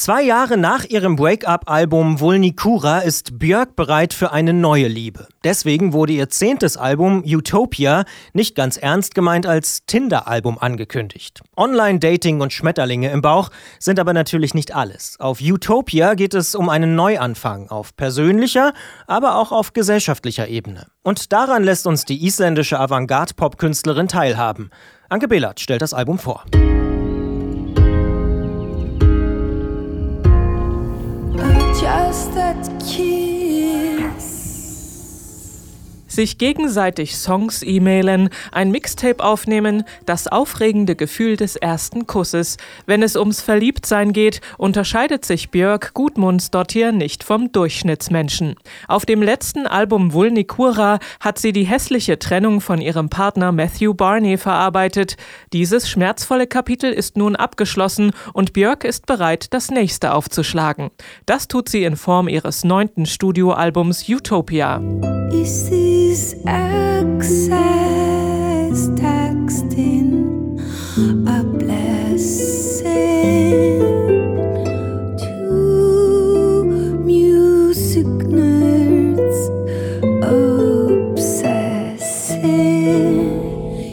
Zwei Jahre nach ihrem Break-up-Album Vulnicura ist Björk bereit für eine neue Liebe. Deswegen wurde ihr zehntes Album Utopia nicht ganz ernst gemeint als Tinder-Album angekündigt. Online-Dating und Schmetterlinge im Bauch sind aber natürlich nicht alles. Auf Utopia geht es um einen Neuanfang auf persönlicher, aber auch auf gesellschaftlicher Ebene. Und daran lässt uns die isländische Avantgarde-Pop-Künstlerin teilhaben. Anke Behlert stellt das Album vor. that key. Sich gegenseitig Songs e-mailen, ein Mixtape aufnehmen, das aufregende Gefühl des ersten Kusses. Wenn es ums Verliebtsein geht, unterscheidet sich Björk Gudmundsdottir nicht vom Durchschnittsmenschen. Auf dem letzten Album Vulnicura hat sie die hässliche Trennung von ihrem Partner Matthew Barney verarbeitet. Dieses schmerzvolle Kapitel ist nun abgeschlossen und Björk ist bereit, das nächste aufzuschlagen. Das tut sie in Form ihres neunten Studioalbums Utopia.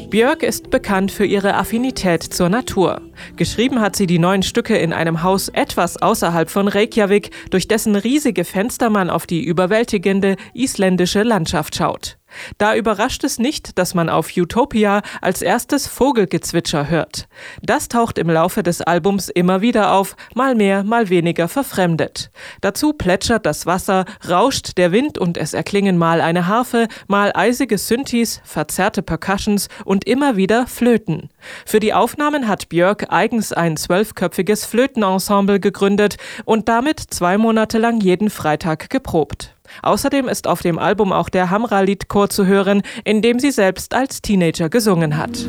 Björk ist bekannt für ihre Affinität zur Natur. Geschrieben hat sie die neuen Stücke in einem Haus etwas außerhalb von Reykjavik, durch dessen riesige Fenster man auf die überwältigende isländische Landschaft schaut. Da überrascht es nicht, dass man auf Utopia als erstes Vogelgezwitscher hört. Das taucht im Laufe des Albums immer wieder auf, mal mehr, mal weniger verfremdet. Dazu plätschert das Wasser, rauscht der Wind und es erklingen mal eine Harfe, mal eisige Synthes, verzerrte Percussions und immer wieder Flöten. Für die Aufnahmen hat Björk eigens ein zwölfköpfiges Flötenensemble gegründet und damit zwei Monate lang jeden Freitag geprobt. Außerdem ist auf dem Album auch der Hamra-Liedchor zu hören, in dem sie selbst als Teenager gesungen hat.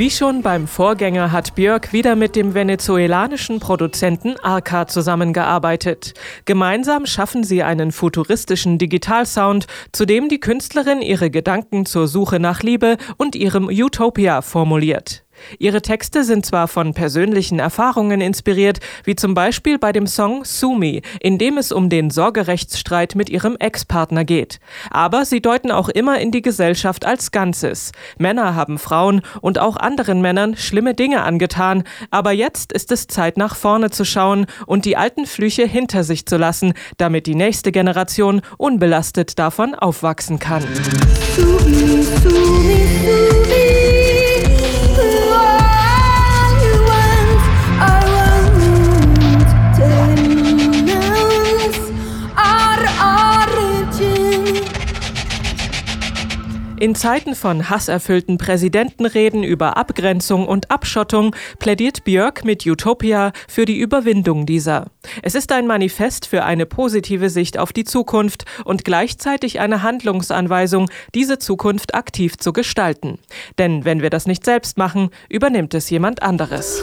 Wie schon beim Vorgänger hat Björk wieder mit dem venezuelanischen Produzenten Arca zusammengearbeitet. Gemeinsam schaffen sie einen futuristischen Digitalsound, zu dem die Künstlerin ihre Gedanken zur Suche nach Liebe und ihrem Utopia formuliert. Ihre Texte sind zwar von persönlichen Erfahrungen inspiriert, wie zum Beispiel bei dem Song Sumi, in dem es um den Sorgerechtsstreit mit ihrem Ex-Partner geht. Aber sie deuten auch immer in die Gesellschaft als Ganzes. Männer haben Frauen und auch anderen Männern schlimme Dinge angetan, aber jetzt ist es Zeit nach vorne zu schauen und die alten Flüche hinter sich zu lassen, damit die nächste Generation unbelastet davon aufwachsen kann. Sumi, Sumi, Sumi. In Zeiten von hasserfüllten Präsidentenreden über Abgrenzung und Abschottung plädiert Björk mit Utopia für die Überwindung dieser. Es ist ein Manifest für eine positive Sicht auf die Zukunft und gleichzeitig eine Handlungsanweisung, diese Zukunft aktiv zu gestalten. Denn wenn wir das nicht selbst machen, übernimmt es jemand anderes.